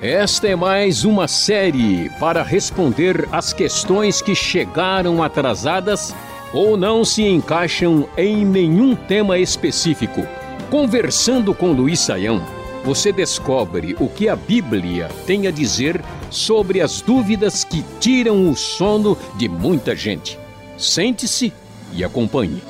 Esta é mais uma série para responder às questões que chegaram atrasadas ou não se encaixam em nenhum tema específico. Conversando com Luiz Saião, você descobre o que a Bíblia tem a dizer sobre as dúvidas que tiram o sono de muita gente. Sente-se e acompanhe.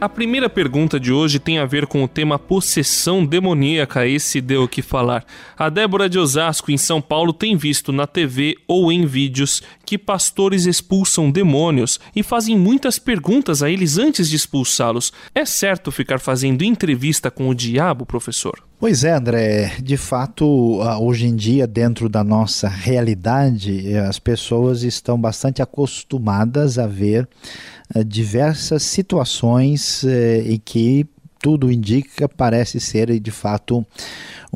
A primeira pergunta de hoje tem a ver com o tema possessão demoníaca, esse deu o que falar. A Débora de Osasco, em São Paulo, tem visto na TV ou em vídeos que pastores expulsam demônios e fazem muitas perguntas a eles antes de expulsá-los. É certo ficar fazendo entrevista com o diabo, professor? Pois é, André. De fato, ah, hoje em dia, dentro da nossa realidade, as pessoas estão bastante acostumadas a ver eh, diversas situações eh, e que tudo indica parece ser de fato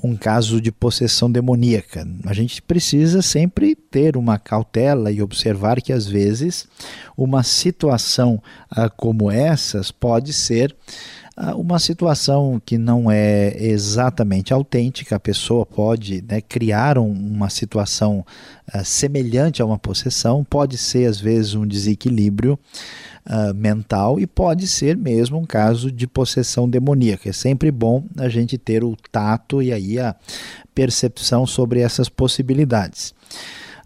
um caso de possessão demoníaca. A gente precisa sempre ter uma cautela e observar que às vezes uma situação ah, como essas pode ser uma situação que não é exatamente autêntica, a pessoa pode né, criar um, uma situação uh, semelhante a uma possessão, pode ser às vezes um desequilíbrio uh, mental e pode ser mesmo um caso de possessão demoníaca. É sempre bom a gente ter o tato e aí a percepção sobre essas possibilidades.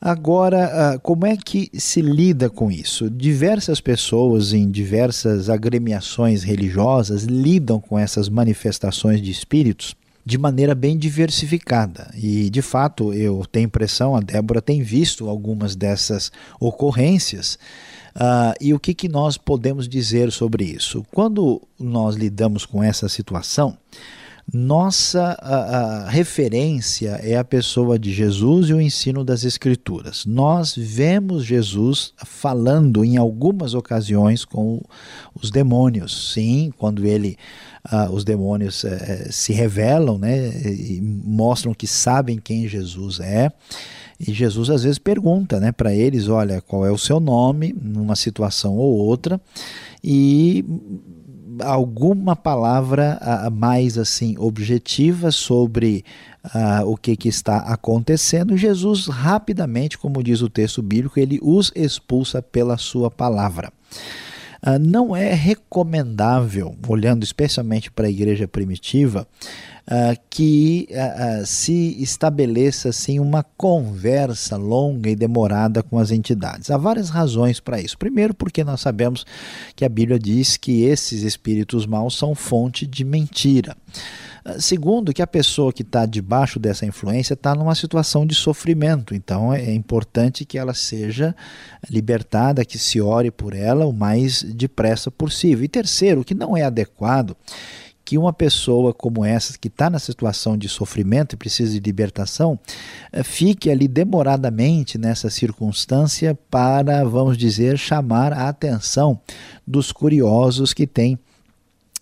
Agora, ah, como é que se lida com isso? Diversas pessoas em diversas agremiações religiosas lidam com essas manifestações de espíritos de maneira bem diversificada. E, de fato, eu tenho impressão, a Débora tem visto algumas dessas ocorrências. Uh, e o que, que nós podemos dizer sobre isso? Quando nós lidamos com essa situação, nossa a, a referência é a pessoa de Jesus e o ensino das Escrituras. Nós vemos Jesus falando em algumas ocasiões com os demônios, sim, quando ele Uh, os demônios uh, se revelam né, e mostram que sabem quem Jesus é. E Jesus às vezes pergunta né, para eles: olha, qual é o seu nome, numa situação ou outra, e alguma palavra uh, mais assim objetiva sobre uh, o que, que está acontecendo, Jesus rapidamente, como diz o texto bíblico, ele os expulsa pela sua palavra. Uh, não é recomendável, olhando especialmente para a igreja primitiva, uh, que uh, se estabeleça assim, uma conversa longa e demorada com as entidades. Há várias razões para isso. Primeiro, porque nós sabemos que a Bíblia diz que esses espíritos maus são fonte de mentira. Segundo, que a pessoa que está debaixo dessa influência está numa situação de sofrimento, então é importante que ela seja libertada, que se ore por ela o mais depressa possível. E terceiro, que não é adequado que uma pessoa como essa, que está na situação de sofrimento e precisa de libertação, eh, fique ali demoradamente nessa circunstância para, vamos dizer, chamar a atenção dos curiosos que têm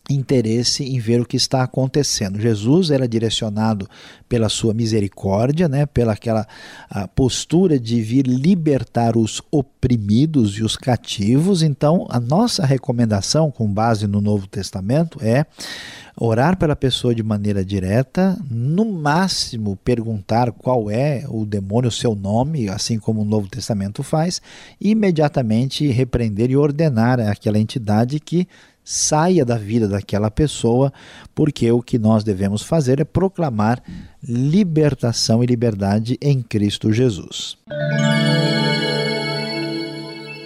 interesse em ver o que está acontecendo. Jesus era direcionado pela sua misericórdia, né, pela aquela postura de vir libertar os oprimidos e os cativos. Então, a nossa recomendação, com base no Novo Testamento, é orar pela pessoa de maneira direta, no máximo perguntar qual é o demônio, o seu nome, assim como o Novo Testamento faz, e imediatamente repreender e ordenar aquela entidade que saia da vida daquela pessoa, porque o que nós devemos fazer é proclamar libertação e liberdade em Cristo Jesus.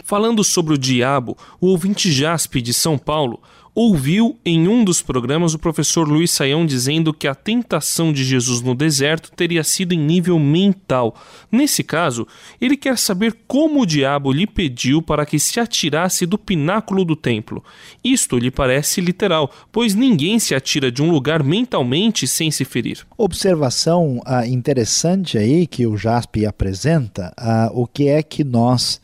Falando sobre o diabo, o ouvinte Jaspe de São Paulo ouviu em um dos programas o professor Luiz Saião dizendo que a tentação de Jesus no deserto teria sido em nível mental. Nesse caso, ele quer saber como o diabo lhe pediu para que se atirasse do pináculo do templo. Isto lhe parece literal, pois ninguém se atira de um lugar mentalmente sem se ferir. Observação ah, interessante aí que o Jaspe apresenta, ah, o que é que nós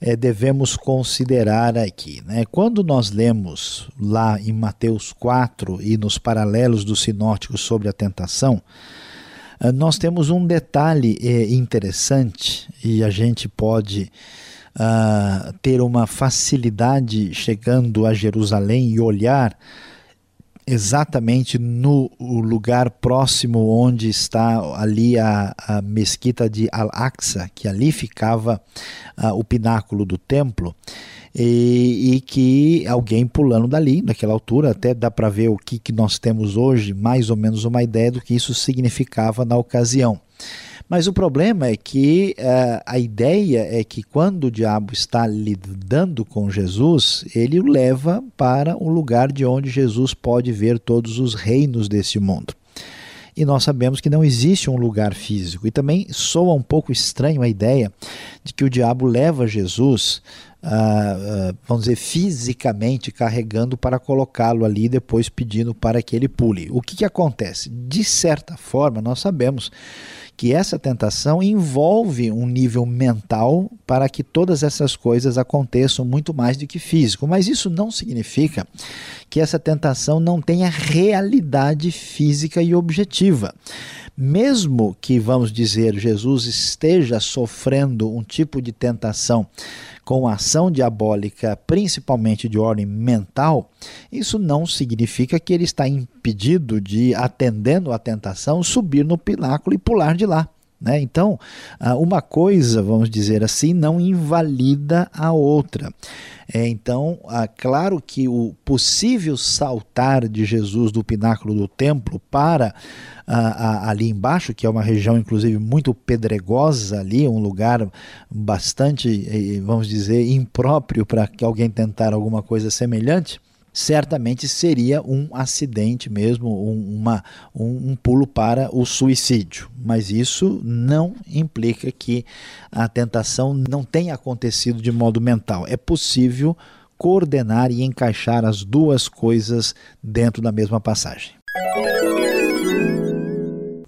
é, devemos considerar aqui. Né? Quando nós lemos lá em Mateus 4 e nos paralelos do sinótico sobre a tentação, eh, nós temos um detalhe é, interessante e a gente pode uh, ter uma facilidade chegando a Jerusalém e olhar exatamente no lugar próximo onde está ali a, a mesquita de Al-Aqsa, que ali ficava uh, o pináculo do templo. E, e, que alguém pulando dali, naquela altura, até dá para ver o que, que nós temos hoje, mais ou menos uma ideia do que isso significava na ocasião. Mas o problema é que uh, a ideia é que quando o diabo está lidando com Jesus, ele o leva para um lugar de onde Jesus pode ver todos os reinos desse mundo. E nós sabemos que não existe um lugar físico. E também soa um pouco estranho a ideia de que o diabo leva Jesus Uh, vamos dizer, fisicamente carregando para colocá-lo ali e depois pedindo para que ele pule. O que, que acontece? De certa forma, nós sabemos que essa tentação envolve um nível mental para que todas essas coisas aconteçam muito mais do que físico. Mas isso não significa que essa tentação não tenha realidade física e objetiva. Mesmo que, vamos dizer, Jesus esteja sofrendo um tipo de tentação com ação diabólica, principalmente de ordem mental, isso não significa que ele está impedido de, atendendo à tentação, subir no pináculo e pular de lá. Né? Então, ah, uma coisa, vamos dizer assim, não invalida a outra. É, então, ah, claro que o possível saltar de Jesus do pináculo do templo para ah, ali embaixo, que é uma região inclusive muito pedregosa ali, um lugar bastante, eh, vamos dizer, impróprio para que alguém tentar alguma coisa semelhante, certamente seria um acidente mesmo, um, uma, um, um, pulo para o suicídio. Mas isso não implica que a tentação não tenha acontecido de modo mental. É possível coordenar e encaixar as duas coisas dentro da mesma passagem.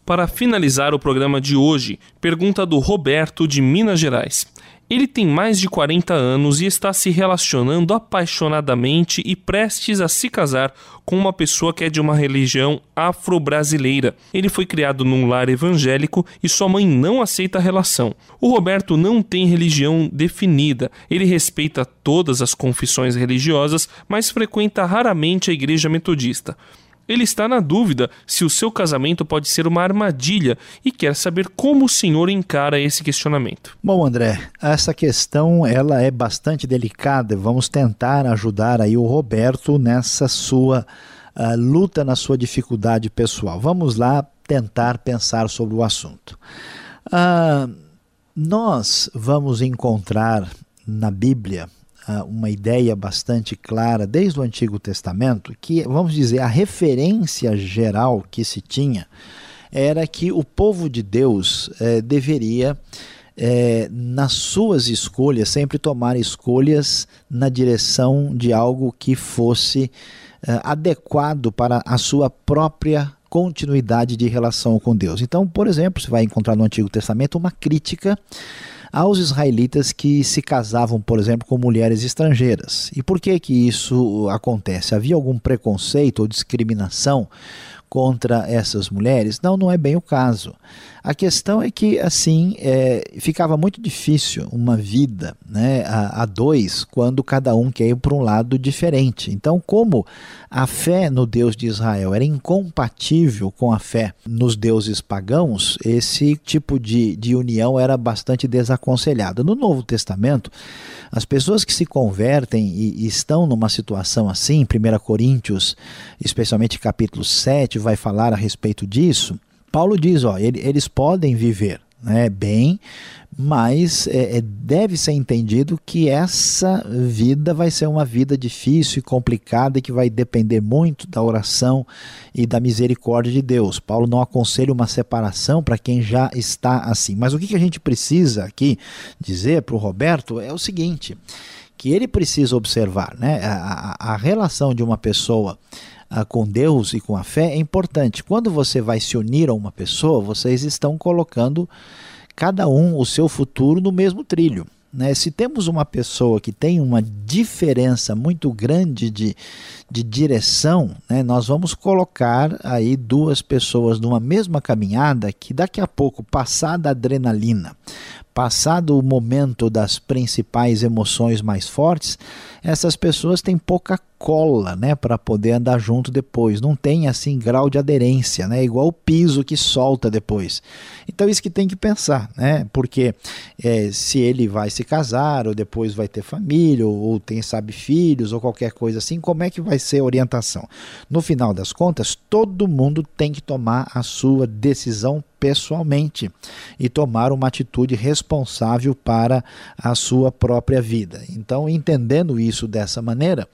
Para finalizar o programa de hoje, pergunta do Roberto de Minas Gerais. Ele tem mais de 40 anos e está se relacionando apaixonadamente e prestes a se casar com uma pessoa que é de uma religião afro-brasileira. Ele foi criado num lar evangélico e sua mãe não aceita a relação. O Roberto não tem religião definida, ele respeita todas as confissões religiosas, mas frequenta raramente a igreja metodista. Ele está na dúvida se o seu casamento pode ser uma armadilha e quer saber como o senhor encara esse questionamento. Bom, André, essa questão ela é bastante delicada. Vamos tentar ajudar aí o Roberto nessa sua uh, luta, na sua dificuldade pessoal. Vamos lá tentar pensar sobre o assunto. Uh, nós vamos encontrar na Bíblia uma ideia bastante clara desde o Antigo Testamento que, vamos dizer, a referência geral que se tinha era que o povo de Deus eh, deveria, eh, nas suas escolhas, sempre tomar escolhas na direção de algo que fosse eh, adequado para a sua própria continuidade de relação com Deus. Então, por exemplo, você vai encontrar no Antigo Testamento uma crítica aos israelitas que se casavam, por exemplo, com mulheres estrangeiras. E por que que isso acontece? Havia algum preconceito ou discriminação contra essas mulheres? Não, não é bem o caso. A questão é que, assim, é, ficava muito difícil uma vida né, a, a dois quando cada um quer ir para um lado diferente. Então, como a fé no Deus de Israel era incompatível com a fé nos deuses pagãos, esse tipo de, de união era bastante desaconselhado. No Novo Testamento, as pessoas que se convertem e, e estão numa situação assim, 1 Coríntios, especialmente capítulo 7, vai falar a respeito disso Paulo diz, ó, eles podem viver né, bem, mas é, é, deve ser entendido que essa vida vai ser uma vida difícil e complicada e que vai depender muito da oração e da misericórdia de Deus. Paulo não aconselha uma separação para quem já está assim. Mas o que, a gente precisa aqui dizer para o Roberto é o seguinte: que ele precisa observar né, a, a relação de uma pessoa ah, com Deus e com a fé é importante. Quando você vai se unir a uma pessoa, vocês estão colocando cada um o seu futuro no mesmo trilho. Né? Se temos uma pessoa que tem uma diferença muito grande de, de direção, né? nós vamos colocar aí duas pessoas numa mesma caminhada que daqui a pouco, passada a adrenalina, passado o momento das principais emoções mais fortes, essas pessoas têm pouca cola, né, para poder andar junto depois. Não tem assim grau de aderência, né, igual o piso que solta depois. Então isso que tem que pensar, né, porque é, se ele vai se casar ou depois vai ter família ou, ou tem sabe filhos ou qualquer coisa assim, como é que vai ser a orientação? No final das contas, todo mundo tem que tomar a sua decisão pessoalmente e tomar uma atitude responsável para a sua própria vida. Então, entendendo isso dessa maneira,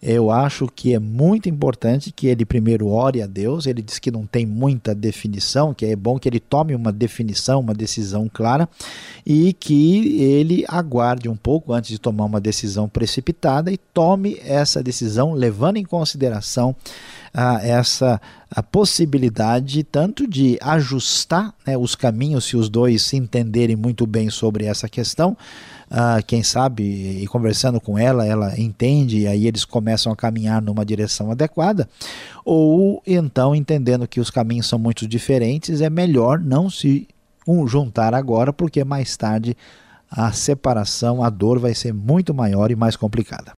eu acho que é muito importante que ele primeiro ore a Deus. Ele diz que não tem muita definição, que é bom que ele tome uma definição, uma decisão clara e que ele aguarde um pouco antes de tomar uma decisão precipitada e tome essa decisão levando em consideração essa a possibilidade tanto de ajustar né, os caminhos se os dois se entenderem muito bem sobre essa questão. Ah, quem sabe, e conversando com ela, ela entende e aí eles começam a caminhar numa direção adequada, ou então entendendo que os caminhos são muito diferentes, é melhor não se um, juntar agora, porque mais tarde a separação, a dor vai ser muito maior e mais complicada.